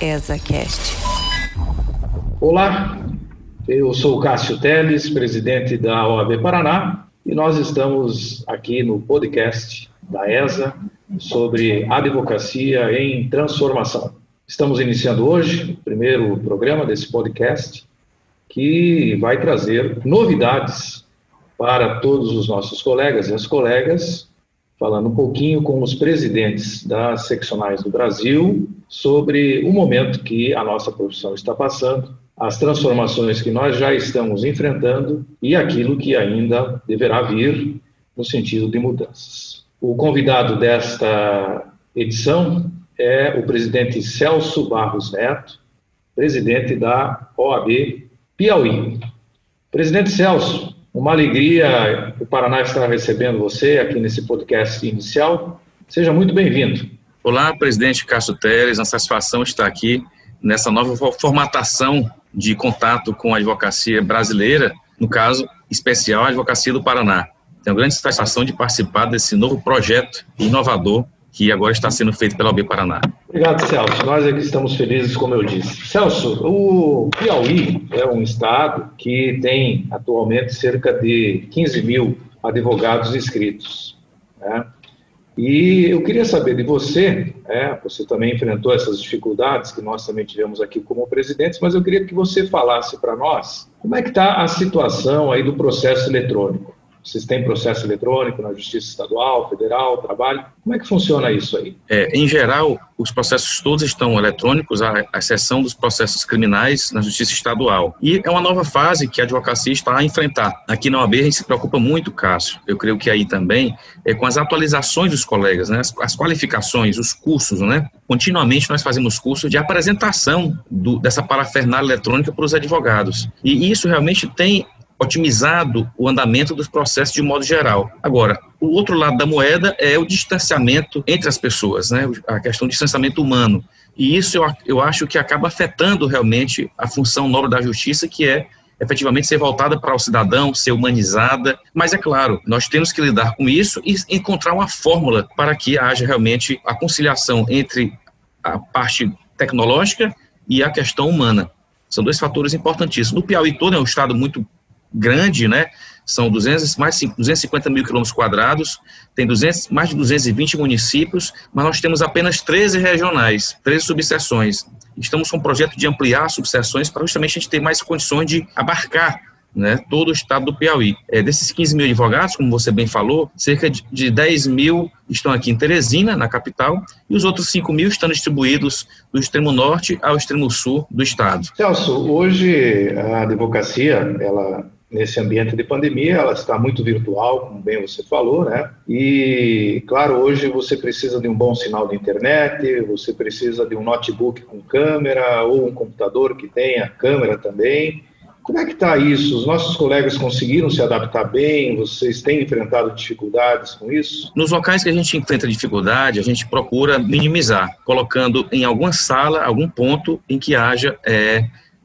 ESACast. Olá, eu sou Cássio Teles, presidente da OAB Paraná, e nós estamos aqui no podcast da ESA sobre advocacia em transformação. Estamos iniciando hoje o primeiro programa desse podcast que vai trazer novidades para todos os nossos colegas e as colegas, falando um pouquinho com os presidentes das seccionais do Brasil sobre o momento que a nossa profissão está passando, as transformações que nós já estamos enfrentando e aquilo que ainda deverá vir no sentido de mudanças. O convidado desta edição é o presidente Celso Barros Neto, presidente da OAB Piauí. Presidente Celso, uma alegria o Paraná estar recebendo você aqui nesse podcast inicial. Seja muito bem-vindo. Olá, presidente Cássio Teres, uma satisfação estar aqui nessa nova formatação de contato com a advocacia brasileira, no caso especial a advocacia do Paraná. Tenho grande satisfação de participar desse novo projeto inovador que agora está sendo feito pela OB Paraná. Obrigado, Celso. Nós aqui estamos felizes, como eu disse. Celso, o Piauí é um estado que tem atualmente cerca de 15 mil advogados inscritos. Né? E eu queria saber de você, né, você também enfrentou essas dificuldades que nós também tivemos aqui como presidentes, mas eu queria que você falasse para nós como é que está a situação aí do processo eletrônico. Vocês têm processo eletrônico na Justiça Estadual, Federal, Trabalho? Como é que funciona isso aí? É, em geral, os processos todos estão eletrônicos, à exceção dos processos criminais na Justiça Estadual. E é uma nova fase que a advocacia está a enfrentar. Aqui na OAB a gente se preocupa muito, Cássio, eu creio que aí também, é com as atualizações dos colegas, né? as, as qualificações, os cursos, né? Continuamente nós fazemos cursos de apresentação do, dessa parafernália eletrônica para os advogados. E isso realmente tem otimizado o andamento dos processos de modo geral. Agora, o outro lado da moeda é o distanciamento entre as pessoas, né? a questão do distanciamento humano. E isso eu, eu acho que acaba afetando realmente a função nobre da justiça, que é efetivamente ser voltada para o cidadão, ser humanizada. Mas é claro, nós temos que lidar com isso e encontrar uma fórmula para que haja realmente a conciliação entre a parte tecnológica e a questão humana. São dois fatores importantíssimos. No Piauí todo é um estado muito grande, né? São 200, mais 250 mil quilômetros quadrados, tem 200, mais de 220 municípios, mas nós temos apenas 13 regionais, 13 subseções. Estamos com um projeto de ampliar subseções para justamente a gente ter mais condições de abarcar né, todo o estado do Piauí. É, desses 15 mil advogados, como você bem falou, cerca de 10 mil estão aqui em Teresina, na capital, e os outros 5 mil estão distribuídos do extremo norte ao extremo sul do estado. Celso, hoje a advocacia, ela nesse ambiente de pandemia, ela está muito virtual, como bem você falou, né? E, claro, hoje você precisa de um bom sinal de internet, você precisa de um notebook com câmera ou um computador que tenha câmera também. Como é que está isso? Os nossos colegas conseguiram se adaptar bem? Vocês têm enfrentado dificuldades com isso? Nos locais que a gente enfrenta dificuldade, a gente procura minimizar, colocando em alguma sala, algum ponto em que haja é,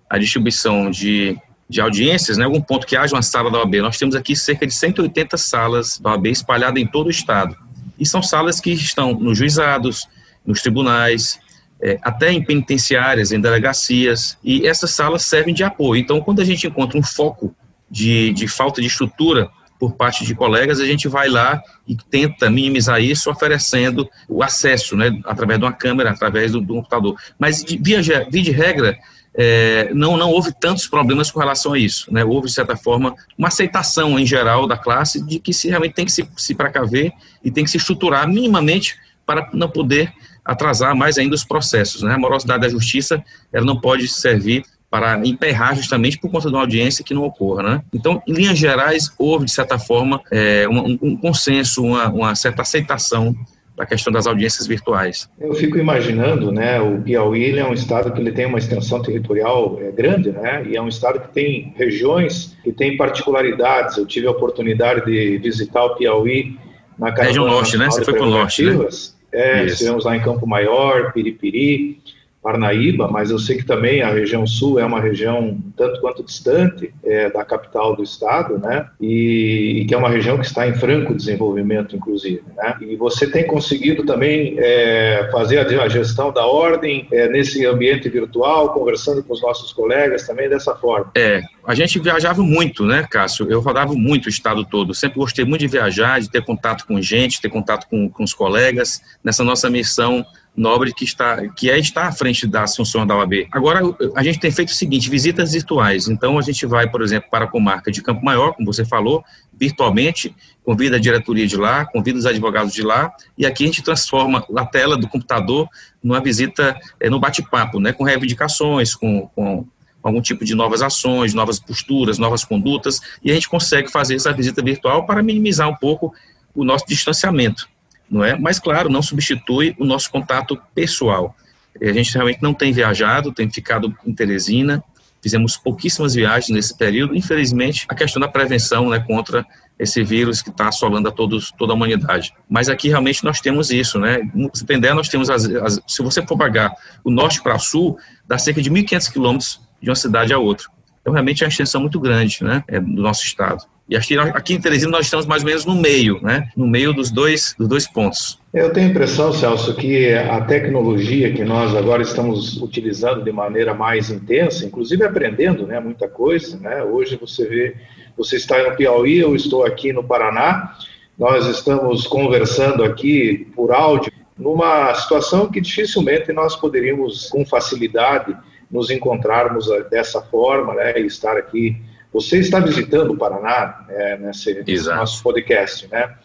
a distribuição de de audiências, né, algum ponto que haja uma sala da OAB. Nós temos aqui cerca de 180 salas da OAB espalhadas em todo o estado. E são salas que estão nos juizados, nos tribunais, é, até em penitenciárias, em delegacias, e essas salas servem de apoio. Então, quando a gente encontra um foco de, de falta de estrutura por parte de colegas, a gente vai lá e tenta minimizar isso oferecendo o acesso, né, através de uma câmera, através do, do computador. Mas, via, via de regra, é, não, não houve tantos problemas com relação a isso. Né? Houve, de certa forma, uma aceitação em geral da classe de que se realmente tem que se, se precaver e tem que se estruturar minimamente para não poder atrasar mais ainda os processos. Né? A morosidade da justiça ela não pode servir para emperrar justamente por conta de uma audiência que não ocorra. Né? Então, em linhas gerais, houve, de certa forma, é, um, um, consenso, uma, uma certa aceitação da questão das audiências virtuais. Eu fico imaginando, né, o Piauí é um estado que ele tem uma extensão territorial é, grande, né, e é um estado que tem regiões que tem particularidades. Eu tive a oportunidade de visitar o Piauí na região norte, né? Você foi para o norte, né? É, estivemos lá em Campo Maior, Piripiri. Parnaíba, mas eu sei que também a região sul é uma região tanto quanto distante é, da capital do estado, né? E, e, que é uma região que está em franco desenvolvimento, inclusive, né? E você tem conseguido também é, fazer a, gestão da ordem é, nesse ambiente virtual, conversando com os nossos colegas também dessa forma. É, a gente viajava muito, né, Cássio? Eu rodava muito o estado todo. Sempre gostei muito de viajar, de ter contato com gente, ter contato com, com os colegas nessa nossa missão nobre que está que é estar à frente das funções da OAB. Agora a gente tem feito o seguinte, visitas virtuais. Então a gente vai, por exemplo, para a comarca de Campo Maior, como você falou, virtualmente, convida a diretoria de lá, convida os advogados de lá, e aqui a gente transforma a tela do computador numa visita, é, no bate-papo, né, com reivindicações, com, com algum tipo de novas ações, novas posturas, novas condutas, e a gente consegue fazer essa visita virtual para minimizar um pouco o nosso distanciamento não é? Mas, claro, não substitui o nosso contato pessoal. A gente realmente não tem viajado, tem ficado em Teresina, fizemos pouquíssimas viagens nesse período. Infelizmente, a questão da prevenção né, contra esse vírus que está assolando a todos, toda a humanidade. Mas aqui realmente nós temos isso, né? Se nós temos, as, as, se você for pagar o norte para sul, dá cerca de 1.500 quilômetros de uma cidade a outra. Então, realmente é uma extensão muito grande, né, é, do nosso estado. E aqui, aqui em Teresina nós estamos mais ou menos no meio, né? No meio dos dois, dos dois pontos. Eu tenho a impressão, Celso, que a tecnologia que nós agora estamos utilizando de maneira mais intensa, inclusive aprendendo, né, muita coisa, né? Hoje você vê, você está no Piauí, eu estou aqui no Paraná. Nós estamos conversando aqui por áudio numa situação que dificilmente nós poderíamos com facilidade nos encontrarmos dessa forma, né, e estar aqui você está visitando o Paraná né, nesse, nesse nosso podcast, né?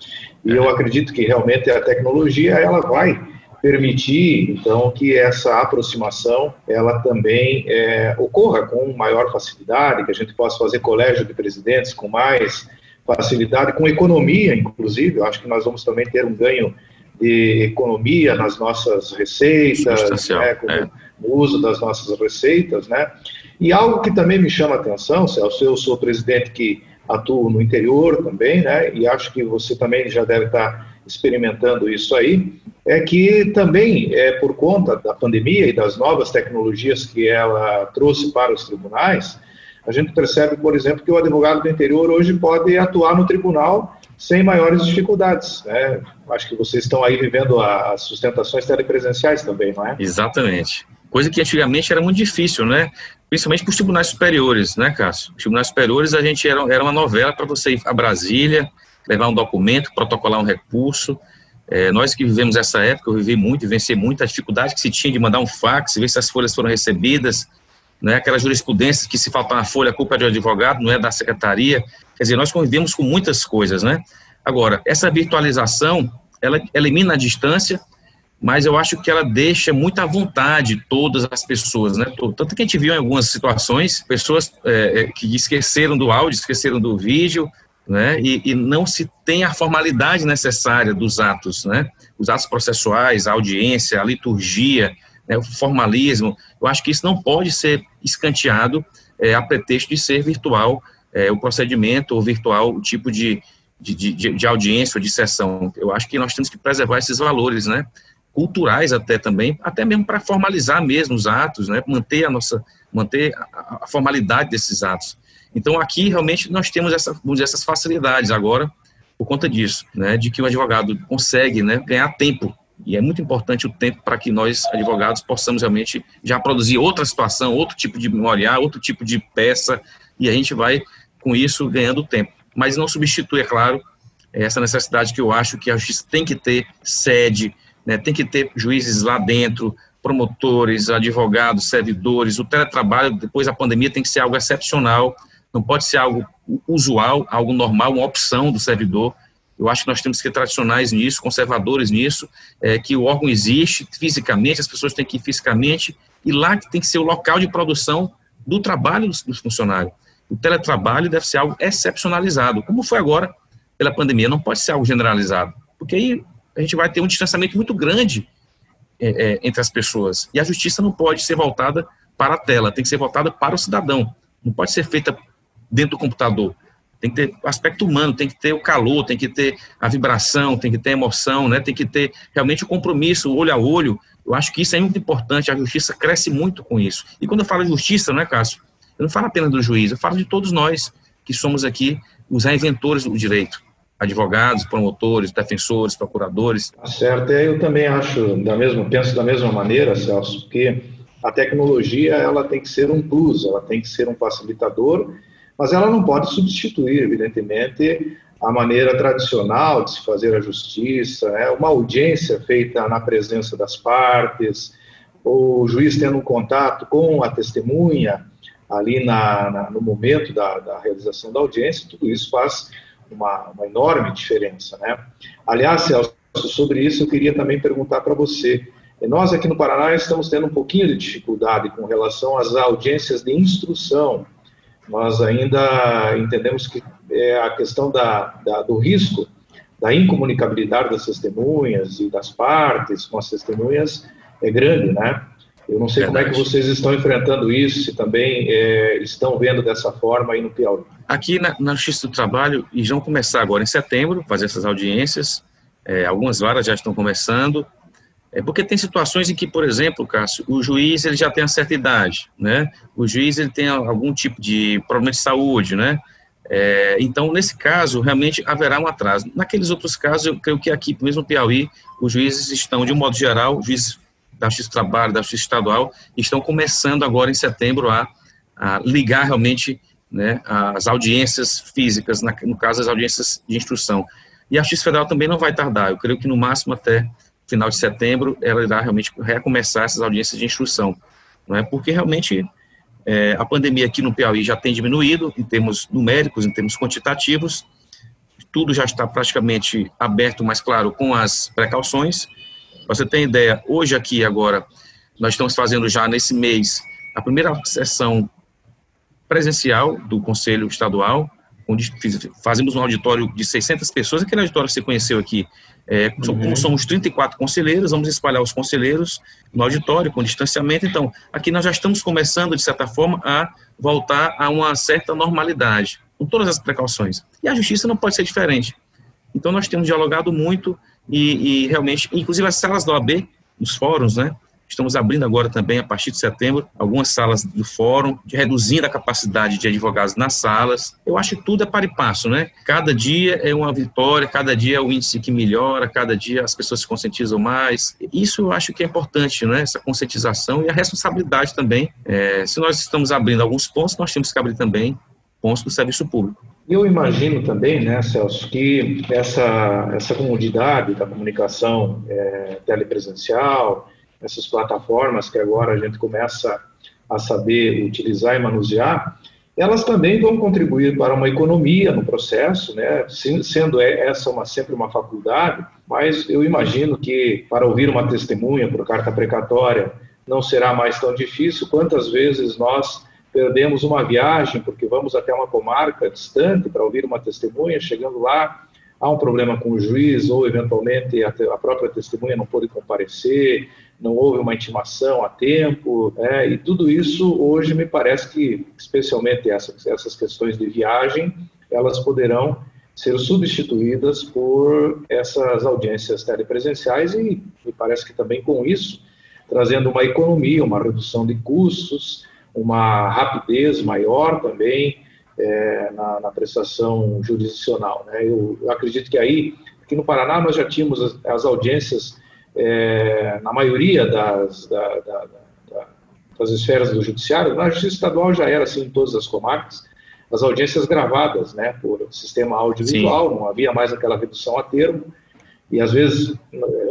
E é. eu acredito que realmente a tecnologia ela vai permitir então que essa aproximação ela também é, ocorra com maior facilidade, que a gente possa fazer colégio de presidentes com mais facilidade, com economia, inclusive. Eu acho que nós vamos também ter um ganho de economia nas nossas receitas, né, com é. o uso das nossas receitas, né? E algo que também me chama a atenção, Celso, eu sou presidente que atuo no interior também, né, e acho que você também já deve estar experimentando isso aí, é que também, é, por conta da pandemia e das novas tecnologias que ela trouxe para os tribunais, a gente percebe, por exemplo, que o advogado do interior hoje pode atuar no tribunal sem maiores dificuldades. Né? Acho que vocês estão aí vivendo as sustentações telepresenciais também, não é? Exatamente. Coisa que antigamente era muito difícil, né? Principalmente para os tribunais superiores, né, Cássio? Os tribunais superiores, a gente era, era uma novela para você ir a Brasília, levar um documento, protocolar um recurso. É, nós que vivemos essa época, eu vivi muito, venci muito a dificuldade que se tinha de mandar um fax, ver se as folhas foram recebidas, né, aquela jurisprudência que se faltar uma folha, a culpa é do advogado, não é da secretaria. Quer dizer, nós convivemos com muitas coisas, né? Agora, essa virtualização, ela elimina a distância, mas eu acho que ela deixa muita vontade todas as pessoas, né? Tanto que a gente viu em algumas situações pessoas é, é, que esqueceram do áudio, esqueceram do vídeo, né? E, e, não se tem a formalidade necessária dos atos, né? Os atos processuais, a audiência, a liturgia, né? o formalismo. Eu acho que isso não pode ser escanteado é, a pretexto de ser virtual é, o procedimento ou virtual o tipo de, de, de, de audiência ou de sessão. Eu acho que nós temos que preservar esses valores, né? Culturais até também, até mesmo para formalizar mesmo os atos, né, manter a nossa, manter a, formalidade desses atos. Então aqui realmente nós temos essa, dizer, essas facilidades agora por conta disso, né, de que o advogado consegue, né, ganhar tempo e é muito importante o tempo para que nós advogados possamos realmente já produzir outra situação, outro tipo de memorial, outro tipo de peça e a gente vai com isso ganhando tempo. Mas não substitui, é claro, essa necessidade que eu acho que a justiça tem que ter sede, né? Tem que ter juízes lá dentro, promotores, advogados, servidores. O teletrabalho, depois da pandemia, tem que ser algo excepcional, não pode ser algo usual, algo normal, uma opção do servidor. Eu acho que nós temos que ser tradicionais nisso, conservadores nisso, é, que o órgão existe fisicamente, as pessoas têm que ir fisicamente, e lá que tem que ser o local de produção do trabalho do, do funcionário. O teletrabalho deve ser algo excepcionalizado, como foi agora pela pandemia, não pode ser algo generalizado, porque aí a gente vai ter um distanciamento muito grande é, é, entre as pessoas. E a justiça não pode ser voltada para a tela, tem que ser voltada para o cidadão. Não pode ser feita dentro do computador. Tem que ter aspecto humano, tem que ter o calor, tem que ter a vibração, tem que ter a emoção, né? tem que ter realmente o compromisso, olho a olho. Eu acho que isso é muito importante, a justiça cresce muito com isso. E quando eu falo justiça, né, Cássio, eu não falo apenas do juiz, eu falo de todos nós que somos aqui os reinventores do direito advogados, promotores, defensores, procuradores. Tá certo, eu também acho da mesma, penso da mesma maneira, Celso, que a tecnologia ela tem que ser um plus, ela tem que ser um facilitador, mas ela não pode substituir, evidentemente, a maneira tradicional de se fazer a justiça, né? uma audiência feita na presença das partes, o juiz tendo um contato com a testemunha ali na, na no momento da, da, realização da audiência, tudo isso faz uma, uma enorme diferença. Né? Aliás, Celso, sobre isso eu queria também perguntar para você. Nós aqui no Paraná estamos tendo um pouquinho de dificuldade com relação às audiências de instrução. Nós ainda entendemos que é a questão da, da, do risco da incomunicabilidade das testemunhas e das partes com as testemunhas é grande, né? Eu não sei Verdade. como é que vocês estão enfrentando isso, se também é, estão vendo dessa forma aí no Piauí. Aqui na, na Justiça do Trabalho, e vão começar agora em setembro, fazer essas audiências, é, algumas varas já estão começando, é porque tem situações em que, por exemplo, Cássio, o juiz ele já tem uma certa idade, né? O juiz ele tem algum tipo de problema de saúde, né? É, então, nesse caso, realmente haverá um atraso. Naqueles outros casos, eu creio que aqui, mesmo no Piauí, os juízes estão, de um modo geral, juízes da Justiça do Trabalho, da Justiça Estadual, estão começando agora em setembro a, a ligar realmente né, as audiências físicas, na, no caso, as audiências de instrução. E a Justiça Federal também não vai tardar, eu creio que no máximo até final de setembro ela irá realmente recomeçar essas audiências de instrução, não é? Porque realmente é, a pandemia aqui no Piauí já tem diminuído em termos numéricos, em termos quantitativos, tudo já está praticamente aberto, mas claro, com as precauções. Você tem ideia, hoje aqui agora, nós estamos fazendo já nesse mês a primeira sessão presencial do Conselho Estadual, onde fazemos um auditório de 600 pessoas, aquele auditório que você conheceu aqui, é, uhum. Somos 34 conselheiros, vamos espalhar os conselheiros no auditório, com distanciamento. Então, aqui nós já estamos começando, de certa forma, a voltar a uma certa normalidade, com todas as precauções. E a justiça não pode ser diferente. Então, nós temos dialogado muito e, e realmente, inclusive as salas da OAB, os fóruns, né? Estamos abrindo agora também, a partir de setembro, algumas salas do fórum, reduzindo a capacidade de advogados nas salas. Eu acho que tudo é para e passo, né? Cada dia é uma vitória, cada dia é o índice que melhora, cada dia as pessoas se conscientizam mais. Isso eu acho que é importante, né? Essa conscientização e a responsabilidade também. É, se nós estamos abrindo alguns pontos, nós temos que abrir também pontos do serviço público. Eu imagino também, né, Celso, que essa, essa comodidade da comunicação é, telepresencial, essas plataformas que agora a gente começa a saber utilizar e manusear, elas também vão contribuir para uma economia no processo, né? sendo essa uma, sempre uma faculdade, mas eu imagino que para ouvir uma testemunha por carta precatória não será mais tão difícil. Quantas vezes nós perdemos uma viagem porque vamos até uma comarca distante para ouvir uma testemunha, chegando lá há um problema com o juiz ou eventualmente a, própria testemunha não pôde comparecer, não houve uma intimação a tempo, é, e tudo isso hoje me parece que, especialmente essas, essas questões de viagem, elas poderão ser substituídas por essas audiências telepresenciais e me parece que também com isso trazendo uma economia, uma redução de custos, uma rapidez maior também é, na, na, prestação jurisdicional. Né? Eu, eu, acredito que aí, aqui no Paraná, nós já tínhamos as, as audiências é, na maioria das, da, da, da, das esferas do judiciário, na justiça estadual já era assim em todas as comarcas, as audiências gravadas, né, por sistema audiovisual, Sim. não havia mais aquela redução a termo, e às vezes,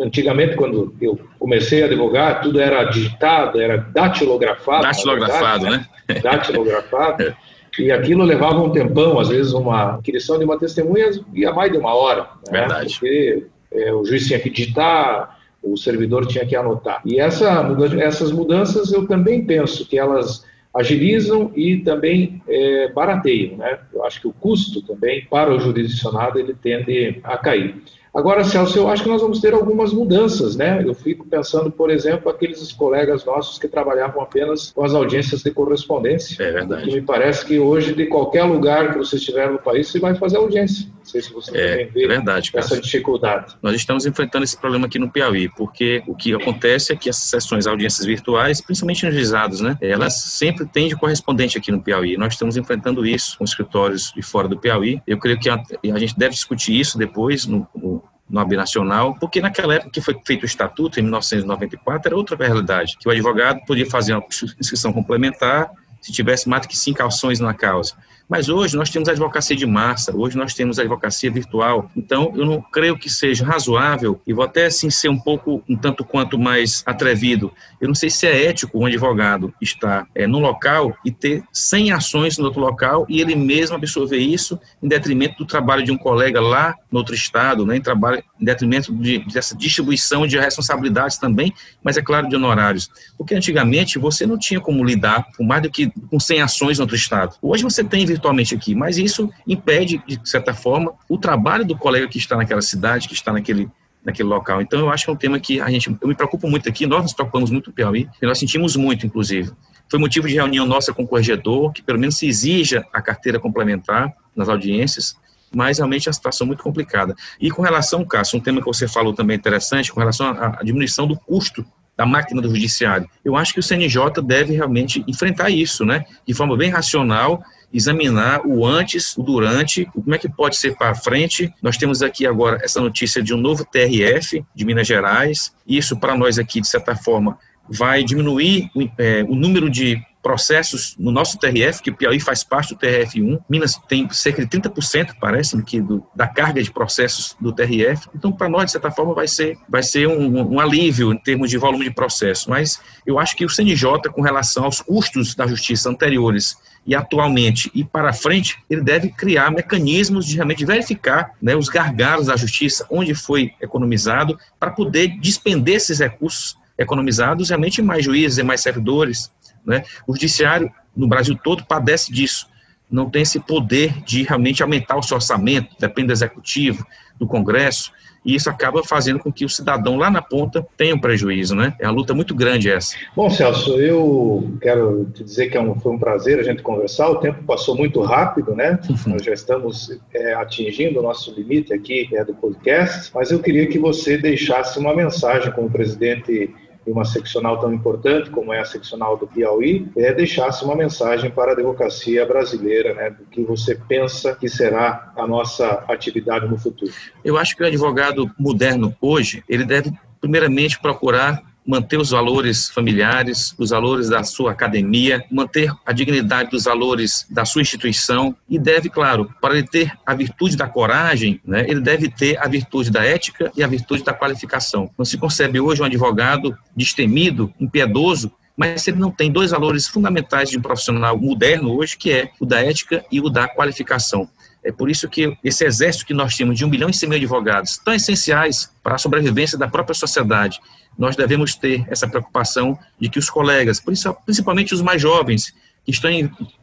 antigamente, quando eu comecei a advogar, tudo era digitado, era datilografado. Datilografado, verdade, né? Datilografado. e aquilo levava um tempão, às vezes uma aquisição de uma testemunha ia mais de uma hora. Né? Verdade. Porque é, o juiz tinha que digitar, o servidor tinha que anotar. E essa, essas mudanças eu também penso que elas agilizam e também é, barateiam, né? Eu acho que o custo também para o jurisdicionado ele tende a cair. Agora, Celso, eu acho que nós vamos ter algumas mudanças, né? Eu fico pensando, por exemplo, aqueles colegas nossos que trabalhavam apenas com as audiências de correspondência. É verdade. Que me parece que hoje, de qualquer lugar que você estiver no país, você vai fazer audiência. Não sei se você é, também vê é verdade, essa dificuldade. Nós estamos enfrentando esse problema aqui no Piauí, porque o que acontece é que essas sessões, audiências virtuais, principalmente nos juizados, né? Elas sempre têm de correspondente aqui no Piauí. Nós estamos enfrentando isso com escritórios de fora do Piauí. Eu creio que a, a gente deve discutir isso depois no, no no AB Nacional, porque naquela época que foi feito o estatuto, em 1994, era outra realidade, que o advogado podia fazer uma inscrição complementar se tivesse mais que cinco ações na causa. Mas hoje nós temos advocacia de massa, hoje nós temos advocacia virtual. Então, eu não creio que seja razoável, e vou até assim ser um pouco, um tanto quanto mais atrevido. Eu não sei se é ético um advogado estar é, no local e ter 100 ações no outro local e ele mesmo absorver isso em detrimento do trabalho de um colega lá no outro estado, né, em, trabalho, em detrimento de, dessa distribuição de responsabilidades também, mas é claro de honorários. Porque antigamente você não tinha como lidar com mais do que com 100 ações no outro estado. Hoje você tem virtualmente aqui, mas isso impede, de certa forma, o trabalho do colega que está naquela cidade, que está naquele naquele local. Então, eu acho que é um tema que a gente, eu me preocupo muito aqui, nós nos preocupamos muito no Piauí, e nós sentimos muito, inclusive. Foi motivo de reunião nossa com o corregedor, que pelo menos se exija a carteira complementar nas audiências, mas realmente a situação é muito complicada. E com relação, Cássio, um tema que você falou também interessante, com relação à diminuição do custo da máquina do judiciário. Eu acho que o CNJ deve realmente enfrentar isso, né? De forma bem racional, examinar o antes, o durante, como é que pode ser para frente. Nós temos aqui agora essa notícia de um novo TRF de Minas Gerais. Isso para nós aqui, de certa forma, vai diminuir o, é, o número de processos no nosso TRF, que o Piauí faz parte do TRF1, Minas tem cerca de 30%, parece, que do, da carga de processos do TRF. Então, para nós, de certa forma, vai ser, vai ser um, um, alívio em termos de volume de processo. Mas eu acho que o CNJ, com relação aos custos da justiça anteriores e atualmente e para frente, ele deve criar mecanismos de realmente verificar né, os gargalos da justiça, onde foi economizado, para poder despender esses recursos economizados realmente em mais juízes, em mais servidores, né? O judiciário no Brasil todo padece disso. Não tem esse poder de realmente aumentar o seu orçamento, depende do executivo, do Congresso, e isso acaba fazendo com que o cidadão lá na ponta tenha um prejuízo, né? É uma luta muito grande essa. Bom, Celso, eu quero te dizer que é um, foi um prazer a gente conversar. O tempo passou muito rápido, né? Nós já estamos é, atingindo o nosso limite aqui é, do podcast, mas eu queria que você deixasse uma mensagem como presidente de uma seccional tão importante como é a seccional do Piauí, é, deixasse uma mensagem para a advocacia brasileira, né, do que você pensa que será a nossa atividade no futuro. Eu acho que o advogado moderno hoje, ele deve primeiramente procurar manter os valores familiares, os valores da sua academia, manter a dignidade dos valores da sua instituição e deve, claro, para ele ter a virtude da coragem, né, ele deve ter a virtude da ética e a virtude da qualificação. Não se concebe hoje um advogado destemido, impiedoso, mas ele não tem dois valores fundamentais de um profissional moderno hoje, que é o da ética e o da qualificação. É por isso que esse exército que nós temos de um bilhão e cem mil advogados, tão essenciais para a sobrevivência da própria sociedade, nós devemos ter essa preocupação de que os colegas, principalmente os mais jovens, que estão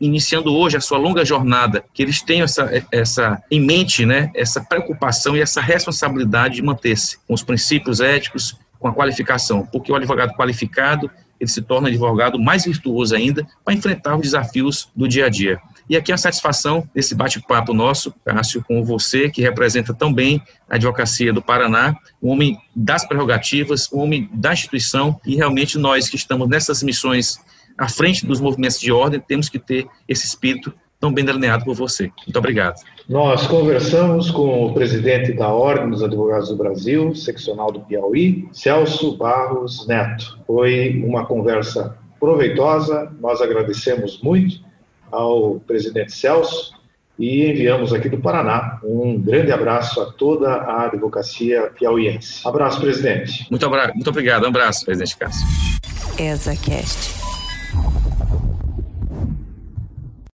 iniciando hoje a sua longa jornada, que eles tenham essa, essa em mente, né, essa preocupação e essa responsabilidade de manter-se com os princípios éticos, com a qualificação, porque o advogado qualificado ele se torna advogado mais virtuoso ainda para enfrentar os desafios do dia a dia. E aqui a satisfação desse bate-papo nosso, Cássio, com você, que representa tão bem a advocacia do Paraná, um homem das prerrogativas, um homem da instituição, e realmente nós que estamos nessas missões à frente dos movimentos de ordem, temos que ter esse espírito tão bem delineado por você. Muito obrigado. Nós conversamos com o presidente da Ordem dos Advogados do Brasil, seccional do Piauí, Celso Barros Neto. Foi uma conversa proveitosa, nós agradecemos muito ao presidente Celso e enviamos aqui do Paraná um grande abraço a toda a advocacia piauiense. Abraço, presidente. Muito, muito obrigado. Um abraço, presidente Cássio. ESACast.